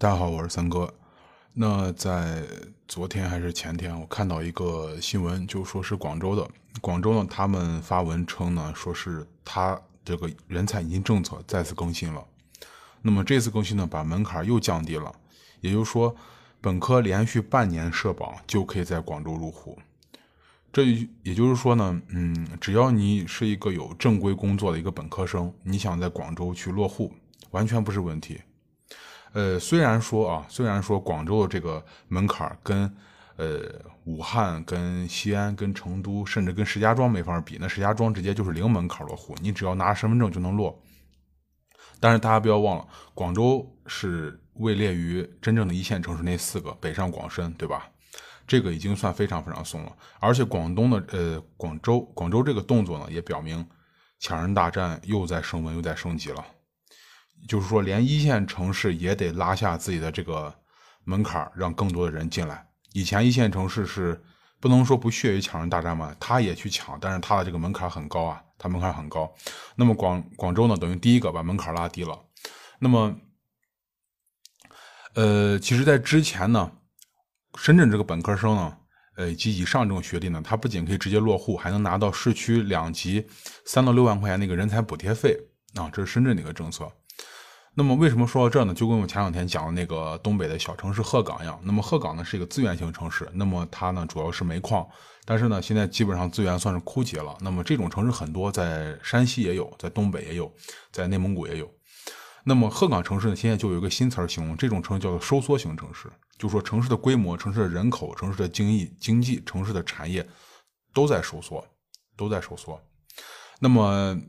大家好，我是三哥。那在昨天还是前天，我看到一个新闻，就说是广州的。广州呢，他们发文称呢，说是他这个人才引进政策再次更新了。那么这次更新呢，把门槛又降低了，也就是说，本科连续半年社保就可以在广州入户。这也就是说呢，嗯，只要你是一个有正规工作的一个本科生，你想在广州去落户，完全不是问题。呃，虽然说啊，虽然说广州的这个门槛跟呃武汉、跟西安、跟成都，甚至跟石家庄没法比，那石家庄直接就是零门槛落户，你只要拿身份证就能落。但是大家不要忘了，广州是位列于真正的一线城市那四个，北上广深，对吧？这个已经算非常非常松了。而且广东的呃广州，广州这个动作呢，也表明抢人大战又在升温，又在升级了。就是说，连一线城市也得拉下自己的这个门槛，让更多的人进来。以前一线城市是不能说不屑于抢人大战嘛，他也去抢，但是他的这个门槛很高啊，他门槛很高。那么广广州呢，等于第一个把门槛拉低了。那么，呃，其实，在之前呢，深圳这个本科生呢，呃，及以上这种学历呢，他不仅可以直接落户，还能拿到市区两级三到六万块钱那个人才补贴费啊，这是深圳的一个政策。那么为什么说到这儿呢？就跟我前两天讲的那个东北的小城市鹤岗一样。那么鹤岗呢是一个资源型城市，那么它呢主要是煤矿，但是呢现在基本上资源算是枯竭了。那么这种城市很多，在山西也有，在东北也有，在内蒙古也有。那么鹤岗城市呢现在就有一个新词儿形容这种城市叫做收缩型城市，就说城市的规模、城市的人口、城市的经济、经济、城市的产业都在收缩，都在收缩。那么。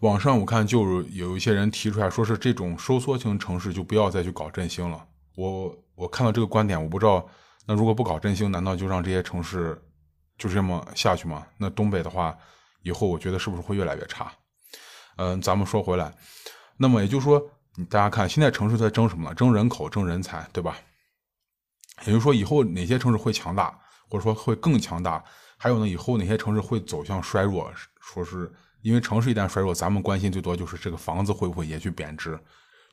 网上我看就有一些人提出来说是这种收缩型城市就不要再去搞振兴了。我我看到这个观点，我不知道那如果不搞振兴，难道就让这些城市就这么下去吗？那东北的话，以后我觉得是不是会越来越差？嗯，咱们说回来，那么也就是说，大家看现在城市在争什么呢？争人口，争人才，对吧？也就是说，以后哪些城市会强大，或者说会更强大？还有呢，以后哪些城市会走向衰弱？说是。因为城市一旦衰弱，咱们关心最多就是这个房子会不会也去贬值。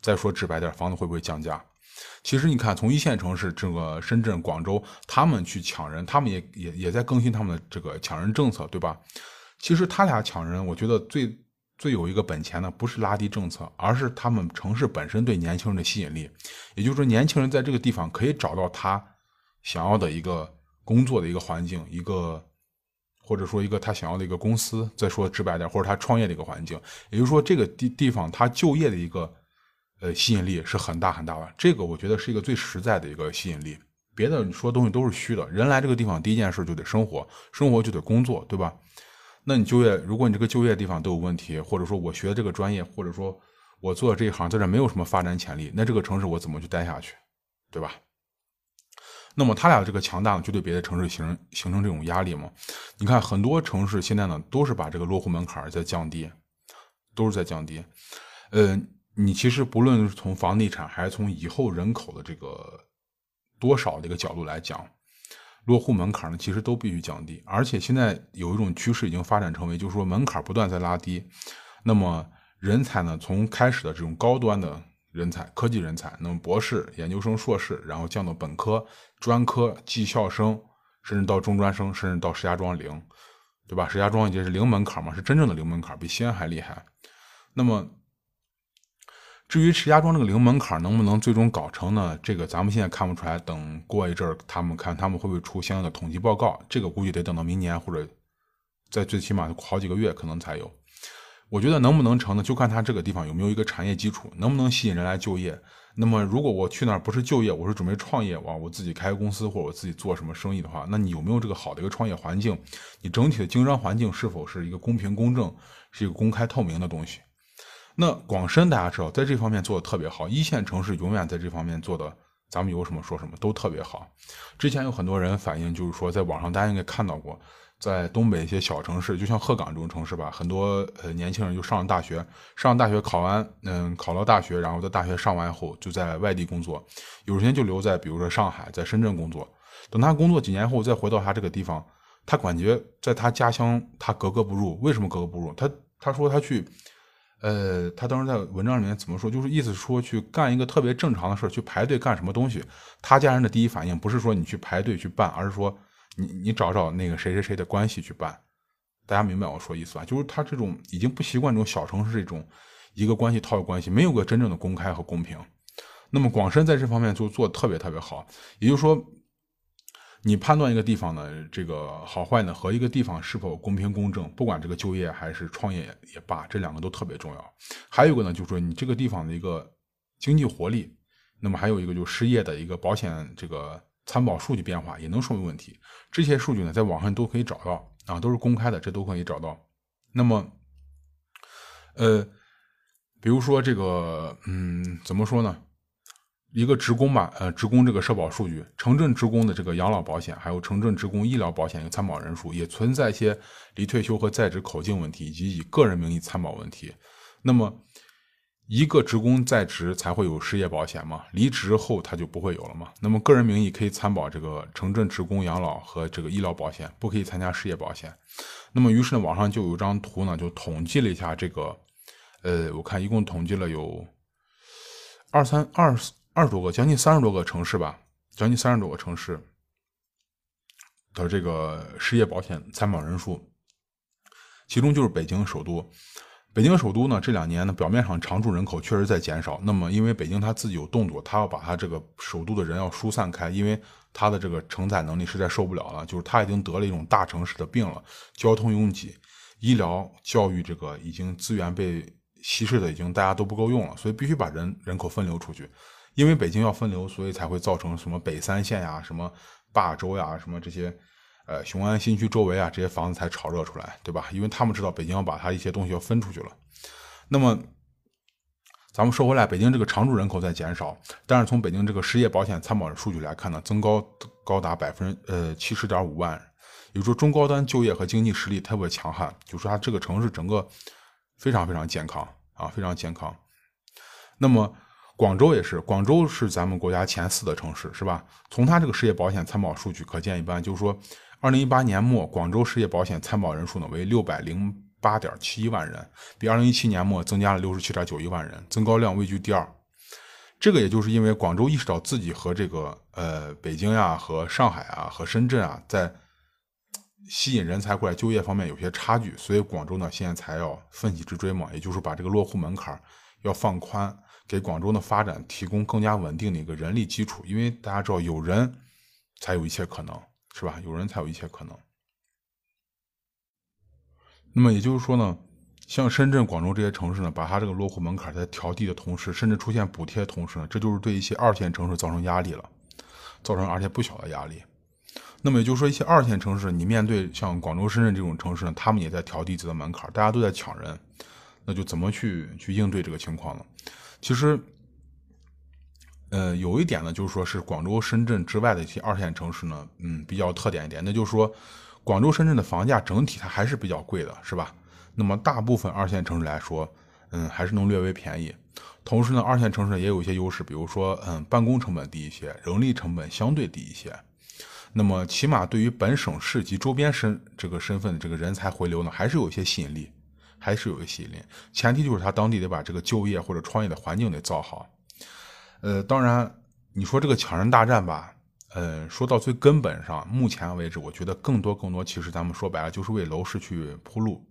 再说直白点，房子会不会降价？其实你看，从一线城市这个深圳、广州，他们去抢人，他们也也也在更新他们的这个抢人政策，对吧？其实他俩抢人，我觉得最最有一个本钱的，不是拉低政策，而是他们城市本身对年轻人的吸引力。也就是说，年轻人在这个地方可以找到他想要的一个工作的一个环境，一个。或者说一个他想要的一个公司，再说直白点，或者他创业的一个环境，也就是说这个地地方他就业的一个呃吸引力是很大很大的。这个我觉得是一个最实在的一个吸引力。别的你说东西都是虚的。人来这个地方第一件事就得生活，生活就得工作，对吧？那你就业，如果你这个就业地方都有问题，或者说我学这个专业，或者说我做这一行在这没有什么发展潜力，那这个城市我怎么去待下去，对吧？那么他俩的这个强大呢，就对别的城市形成形成这种压力嘛？你看很多城市现在呢，都是把这个落户门槛在降低，都是在降低。呃，你其实不论是从房地产还是从以后人口的这个多少的一个角度来讲，落户门槛呢，其实都必须降低。而且现在有一种趋势已经发展成为，就是说门槛不断在拉低，那么人才呢，从开始的这种高端的。人才，科技人才，那么博士、研究生、硕士，然后降到本科、专科、技校生，甚至到中专生，甚至到石家庄零，对吧？石家庄已经是零门槛嘛，是真正的零门槛，比西安还厉害。那么，至于石家庄这个零门槛能不能最终搞成呢？这个咱们现在看不出来，等过一阵，他们看他们会不会出相应的统计报告，这个估计得等到明年或者在最起码好几个月可能才有。我觉得能不能成呢？就看他这个地方有没有一个产业基础，能不能吸引人来就业。那么，如果我去那儿不是就业，我是准备创业，哇，我自己开公司或者我自己做什么生意的话，那你有没有这个好的一个创业环境？你整体的经商环境是否是一个公平公正，是一个公开透明的东西？那广深大家知道，在这方面做的特别好，一线城市永远在这方面做的，咱们有什么说什么，都特别好。之前有很多人反映，就是说在网上大家应该看到过。在东北一些小城市，就像鹤岗这种城市吧，很多呃年轻人就上了大学，上了大学考完，嗯，考到大学，然后在大学上完以后就在外地工作，有时间就留在比如说上海，在深圳工作。等他工作几年后再回到他这个地方，他感觉在他家乡他格格不入。为什么格格不入？他他说他去，呃，他当时在文章里面怎么说？就是意思说去干一个特别正常的事去排队干什么东西。他家人的第一反应不是说你去排队去办，而是说你你找找那个谁谁谁的关系去办。大家明白我说意思吧？就是他这种已经不习惯这种小城市这种一个关系套一个关系，没有个真正的公开和公平。那么广深在这方面就做特别特别好，也就是说。你判断一个地方的这个好坏呢，和一个地方是否公平公正，不管这个就业还是创业也罢，这两个都特别重要。还有一个呢，就是说你这个地方的一个经济活力，那么还有一个就是失业的一个保险这个参保数据变化，也能说明问题。这些数据呢，在网上都可以找到啊，都是公开的，这都可以找到。那么，呃，比如说这个，嗯，怎么说呢？一个职工吧，呃，职工这个社保数据，城镇职工的这个养老保险，还有城镇职工医疗保险一个参保人数，也存在一些离退休和在职口径问题，以及以个人名义参保问题。那么，一个职工在职才会有失业保险嘛？离职后他就不会有了嘛？那么，个人名义可以参保这个城镇职工养老和这个医疗保险，不可以参加失业保险。那么，于是呢，网上就有一张图呢，就统计了一下这个，呃，我看一共统计了有二三二。二十多个，将近三十多个城市吧，将近三十多个城市的这个失业保险参保人数，其中就是北京首都。北京首都呢，这两年呢，表面上常住人口确实在减少。那么，因为北京它自己有动作，它要把它这个首都的人要疏散开，因为它的这个承载能力实在受不了了。就是它已经得了一种大城市的病了，交通拥挤，医疗、教育这个已经资源被稀释的已经大家都不够用了，所以必须把人人口分流出去。因为北京要分流，所以才会造成什么北三线呀、什么霸州呀、什么这些，呃，雄安新区周围啊这些房子才炒热出来，对吧？因为他们知道北京要把它一些东西要分出去了。那么，咱们说回来，北京这个常住人口在减少，但是从北京这个失业保险参保的数据来看呢，增高高达百分呃七十点五万，也就是说中高端就业和经济实力特别强悍，就说它这个城市整个非常非常健康啊，非常健康。那么。广州也是，广州是咱们国家前四的城市，是吧？从它这个失业保险参保数据可见一斑，就是说，二零一八年末，广州失业保险参保人数呢为六百零八点七一万人，比二零一七年末增加了六十七点九一万人，增高量位居第二。这个也就是因为广州意识到自己和这个呃北京呀、和上海啊、和深圳啊，在吸引人才过来就业方面有些差距，所以广州呢现在才要奋起直追嘛，也就是把这个落户门槛要放宽。给广州的发展提供更加稳定的一个人力基础，因为大家知道有人才有一切可能，是吧？有人才有一切可能。那么也就是说呢，像深圳、广州这些城市呢，把它这个落户门槛在调低的同时，甚至出现补贴的同时呢，这就是对一些二线城市造成压力了，造成而且不小的压力。那么也就是说，一些二线城市，你面对像广州、深圳这种城市呢，他们也在调低自己的门槛，大家都在抢人，那就怎么去去应对这个情况呢？其实，呃，有一点呢，就是说是广州、深圳之外的一些二线城市呢，嗯，比较特点一点，那就是说，广州、深圳的房价整体它还是比较贵的，是吧？那么大部分二线城市来说，嗯，还是能略微便宜。同时呢，二线城市也有一些优势，比如说，嗯，办公成本低一些，人力成本相对低一些。那么，起码对于本省市及周边身这个身份的这个人才回流呢，还是有一些吸引力。还是有个吸引力，前提就是他当地得把这个就业或者创业的环境得造好。呃，当然，你说这个抢人大战吧，呃，说到最根本上，目前为止，我觉得更多更多，其实咱们说白了，就是为楼市去铺路，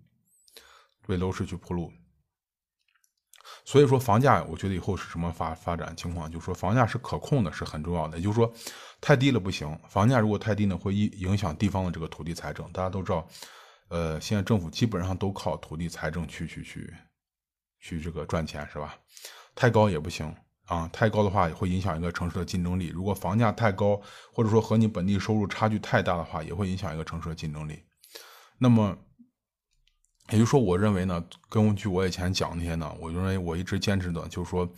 为楼市去铺路。所以说，房价，我觉得以后是什么发发展情况？就是说，房价是可控的，是很重要的。也就是说，太低了不行，房价如果太低呢，会影影响地方的这个土地财政。大家都知道。呃，现在政府基本上都靠土地财政去去去去这个赚钱，是吧？太高也不行啊，太高的话也会影响一个城市的竞争力。如果房价太高，或者说和你本地收入差距太大的话，也会影响一个城市的竞争力。那么，也就是说，我认为呢，根据我以前讲那些呢，我认为我一直坚持的，就是说，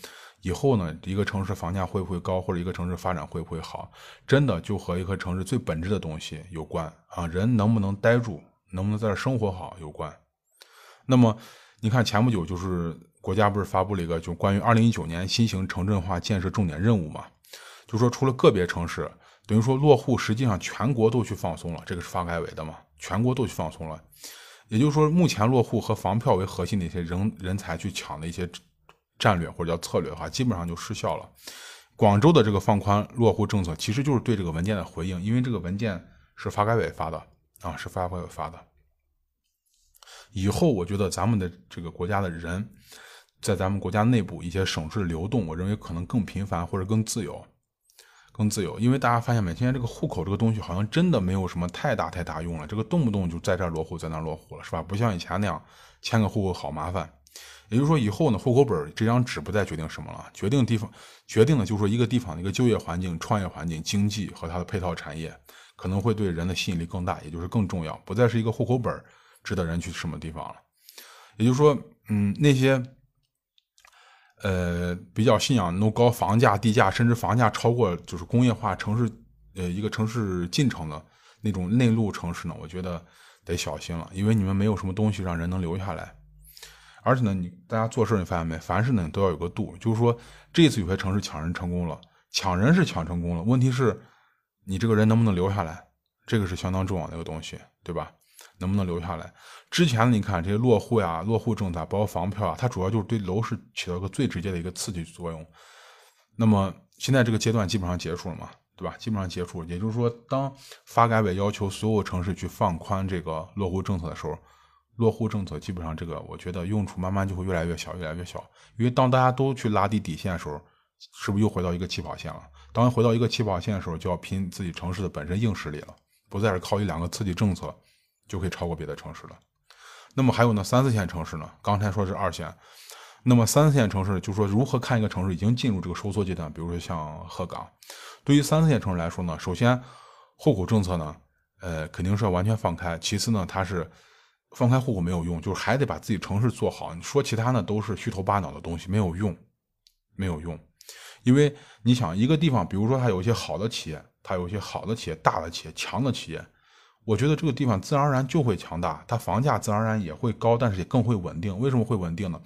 以后呢，一个城市房价会不会高，或者一个城市发展会不会好，真的就和一个城市最本质的东西有关啊，人能不能待住。能不能在这生活好有关？那么你看，前不久就是国家不是发布了一个就关于二零一九年新型城镇化建设重点任务嘛？就说除了个别城市，等于说落户实际上全国都去放松了，这个是发改委的嘛？全国都去放松了。也就是说，目前落户和房票为核心的一些人人才去抢的一些战略或者叫策略的话，基本上就失效了。广州的这个放宽落户政策，其实就是对这个文件的回应，因为这个文件是发改委发的啊，是发改委发的。以后我觉得咱们的这个国家的人，在咱们国家内部一些省市流动，我认为可能更频繁或者更自由。更自由，因为大家发现没？现在这个户口这个东西好像真的没有什么太大太大用了，这个动不动就在这落户，在那落户了，是吧？不像以前那样迁个户口好麻烦。也就是说，以后呢，户口本这张纸不再决定什么了，决定地方决定的就是说一个地方的一个就业环境、创业环境、经济和它的配套产业，可能会对人的吸引力更大，也就是更重要，不再是一个户口本值得人去什么地方了。也就是说，嗯，那些。呃，比较信仰弄高房价、地价，甚至房价超过就是工业化城市，呃，一个城市进程的那种内陆城市呢，我觉得得小心了，因为你们没有什么东西让人能留下来。而且呢，你大家做事你发现没？凡事呢都要有个度，就是说这次有些城市抢人成功了，抢人是抢成功了，问题是你这个人能不能留下来，这个是相当重要的一个东西，对吧？能不能留下来？之前你看这些落户呀、落户政策，包括房票啊，它主要就是对楼市起到一个最直接的一个刺激作用。那么现在这个阶段基本上结束了嘛，对吧？基本上结束，也就是说，当发改委要求所有城市去放宽这个落户政策的时候，落户政策基本上这个我觉得用处慢慢就会越来越小，越来越小。因为当大家都去拉低底线的时候，是不是又回到一个起跑线了？当回到一个起跑线的时候，就要拼自己城市的本身硬实力了，不再是靠一两个刺激政策。就可以超过别的城市了。那么还有呢，三四线城市呢？刚才说是二线，那么三四线城市，就是说如何看一个城市已经进入这个收缩阶段？比如说像鹤岗，对于三四线城市来说呢，首先户口政策呢，呃，肯定是要完全放开。其次呢，它是放开户口没有用，就是还得把自己城市做好。你说其他呢，都是虚头巴脑的东西，没有用，没有用。因为你想一个地方，比如说它有一些好的企业，它有一些好的企业、大的企业、强的企业。我觉得这个地方自然而然就会强大，它房价自然而然也会高，但是也更会稳定。为什么会稳定呢？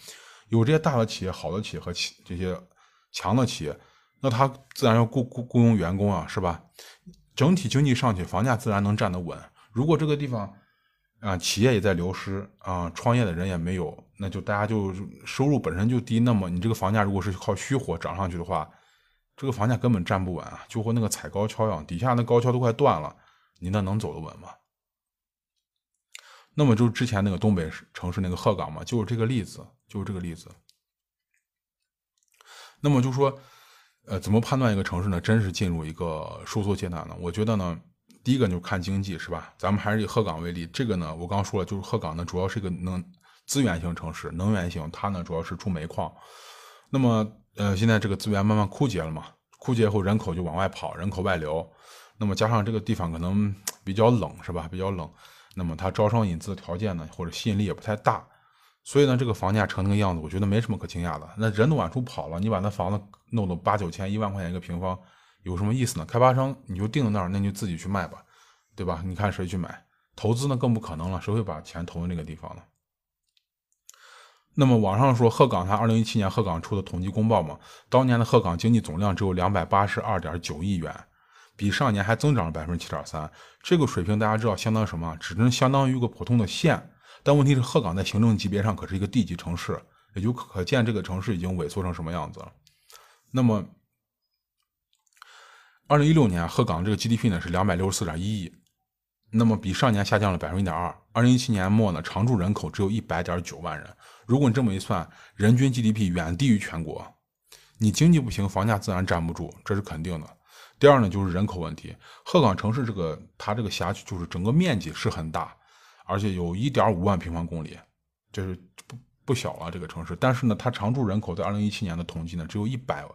有这些大的企业、好的企业和企这些强的企业，那它自然要雇雇雇佣员工啊，是吧？整体经济上去，房价自然能站得稳。如果这个地方啊，企业也在流失啊，创业的人也没有，那就大家就收入本身就低，那么你这个房价如果是靠虚火涨上去的话，这个房价根本站不稳啊，就和那个踩高跷一样，底下那高跷都快断了。你那能走得稳吗？那么就是之前那个东北城市那个鹤岗嘛，就是这个例子，就是这个例子。那么就说，呃，怎么判断一个城市呢？真是进入一个收缩阶段呢？我觉得呢，第一个就是看经济，是吧？咱们还是以鹤岗为例，这个呢，我刚说了，就是鹤岗呢，主要是一个能资源型城市，能源型，它呢主要是出煤矿。那么，呃，现在这个资源慢慢枯竭了嘛？枯竭后，人口就往外跑，人口外流。那么加上这个地方可能比较冷，是吧？比较冷，那么它招商引资的条件呢，或者吸引力也不太大，所以呢，这个房价成那个样子，我觉得没什么可惊讶的。那人都往出跑了，你把那房子弄到八九千、一万块钱一个平方，有什么意思呢？开发商你就定在那儿，那你就自己去卖吧，对吧？你看谁去买？投资呢更不可能了，谁会把钱投在那个地方呢？那么网上说鹤岗，它二零一七年鹤岗出的统计公报嘛，当年的鹤岗经济总量只有两百八十二点九亿元。比上年还增长了百分之七点三，这个水平大家知道相当于什么？只能相当于一个普通的县。但问题是，鹤岗在行政级别上可是一个地级城市，也就可见这个城市已经萎缩成什么样子了。那么，二零一六年鹤岗这个 GDP 呢是两百六十四点一亿，那么比上年下降了百分之一点二。二零一七年末呢，常住人口只有一百点九万人。如果你这么一算，人均 GDP 远低于全国，你经济不行，房价自然站不住，这是肯定的。第二呢，就是人口问题。鹤岗城市这个它这个辖区就是整个面积是很大，而且有一点五万平方公里，这是不不小了这个城市。但是呢，它常住人口在二零一七年的统计呢，只有一百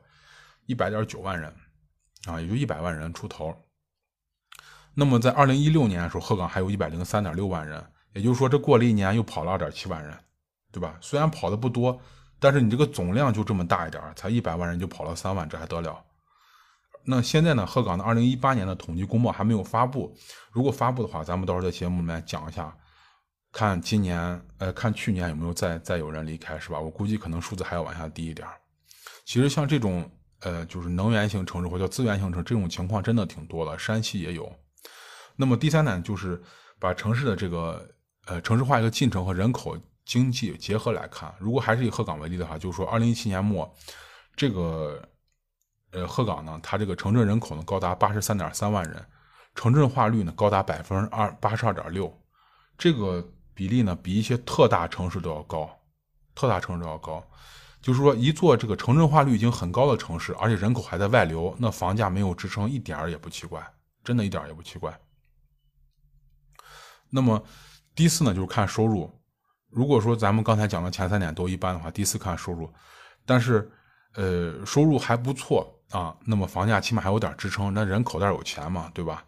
一百点九万人，啊，也就一百万人出头。那么在二零一六年的时候，鹤岗还有一百零三点六万人，也就是说这过了一年又跑了二点七万人，对吧？虽然跑的不多，但是你这个总量就这么大一点，才一百万人就跑了三万，这还得了？那现在呢？鹤岗的二零一八年的统计公报还没有发布。如果发布的话，咱们到时候在节目里面讲一下，看今年，呃，看去年有没有再再有人离开，是吧？我估计可能数字还要往下低一点。其实像这种，呃，就是能源型城市或者资源型城这种情况真的挺多的，山西也有。那么第三呢，就是把城市的这个，呃城市化一个进程和人口经济结合来看，如果还是以鹤岗为例的话，就是说二零一七年末，这个呃鹤岗呢，它这个城镇人口呢高达八十三点三万人，城镇化率呢高达百分之二八十二点六，这个比例呢比一些特大城市都要高，特大城市都要高。就是说，一座这个城镇化率已经很高的城市，而且人口还在外流，那房价没有支撑，一点也不奇怪，真的一点儿也不奇怪。那么第四呢，就是看收入。如果说咱们刚才讲的前三点都一般的话，第四看收入，但是呃收入还不错啊，那么房价起码还有点支撑，那人口袋有钱嘛，对吧？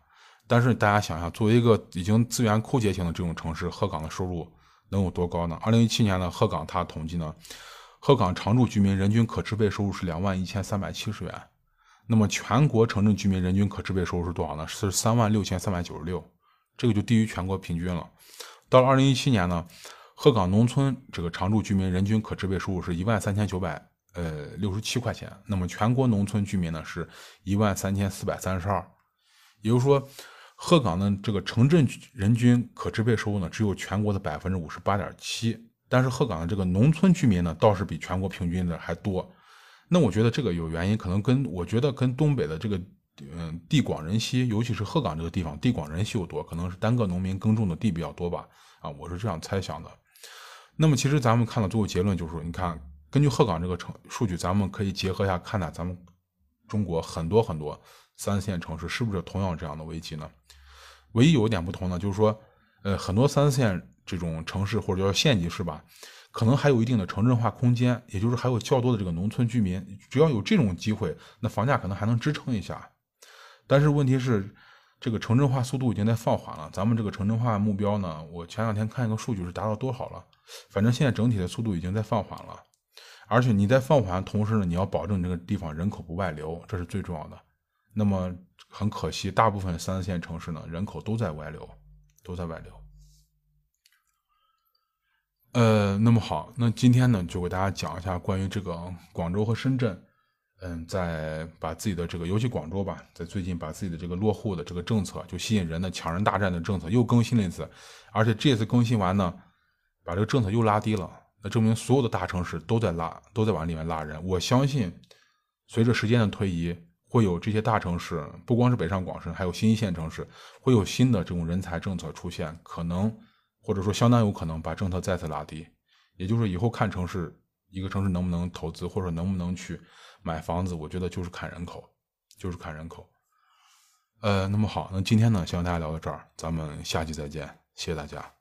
但是大家想想，作为一个已经资源枯竭型的这种城市，鹤岗的收入能有多高呢？二零一七年呢，鹤岗它统计呢。鹤岗常住居民人均可支配收入是两万一千三百七十元，那么全国城镇居民人均可支配收入是多少呢？是三万六千三百九十六，这个就低于全国平均了。到了二零一七年呢，鹤岗农村这个常住居民人均可支配收入是一万三千九百呃六十七块钱，那么全国农村居民呢是一万三千四百三十二，也就是说，鹤岗的这个城镇人均可支配收入呢只有全国的百分之五十八点七。但是鹤岗的这个农村居民呢，倒是比全国平均的还多。那我觉得这个有原因，可能跟我觉得跟东北的这个嗯地广人稀，尤其是鹤岗这个地方地广人稀又多，可能是单个农民耕种的地比较多吧。啊，我是这样猜想的。那么其实咱们看到最后结论就是，你看根据鹤岗这个城数据，咱们可以结合一下看看咱们中国很多很多三四线城市是不是同样这样的危机呢？唯一有一点不同呢，就是说呃很多三四线。这种城市或者叫县级市吧，可能还有一定的城镇化空间，也就是还有较多的这个农村居民。只要有这种机会，那房价可能还能支撑一下。但是问题是，这个城镇化速度已经在放缓了。咱们这个城镇化目标呢，我前两天看一个数据是达到多少了？反正现在整体的速度已经在放缓了。而且你在放缓的同时呢，你要保证这个地方人口不外流，这是最重要的。那么很可惜，大部分三四线城市呢，人口都在外流，都在外流。呃，那么好，那今天呢，就给大家讲一下关于这个广州和深圳，嗯，在把自己的这个，尤其广州吧，在最近把自己的这个落户的这个政策，就吸引人的抢人大战的政策又更新了一次，而且这次更新完呢，把这个政策又拉低了，那证明所有的大城市都在拉，都在往里面拉人。我相信，随着时间的推移，会有这些大城市，不光是北上广深，还有新一线城市，会有新的这种人才政策出现，可能。或者说，相当有可能把政策再次拉低，也就是以后看城市一个城市能不能投资，或者能不能去买房子，我觉得就是看人口，就是看人口。呃，那么好，那今天呢，希望大家聊到这儿，咱们下期再见，谢谢大家。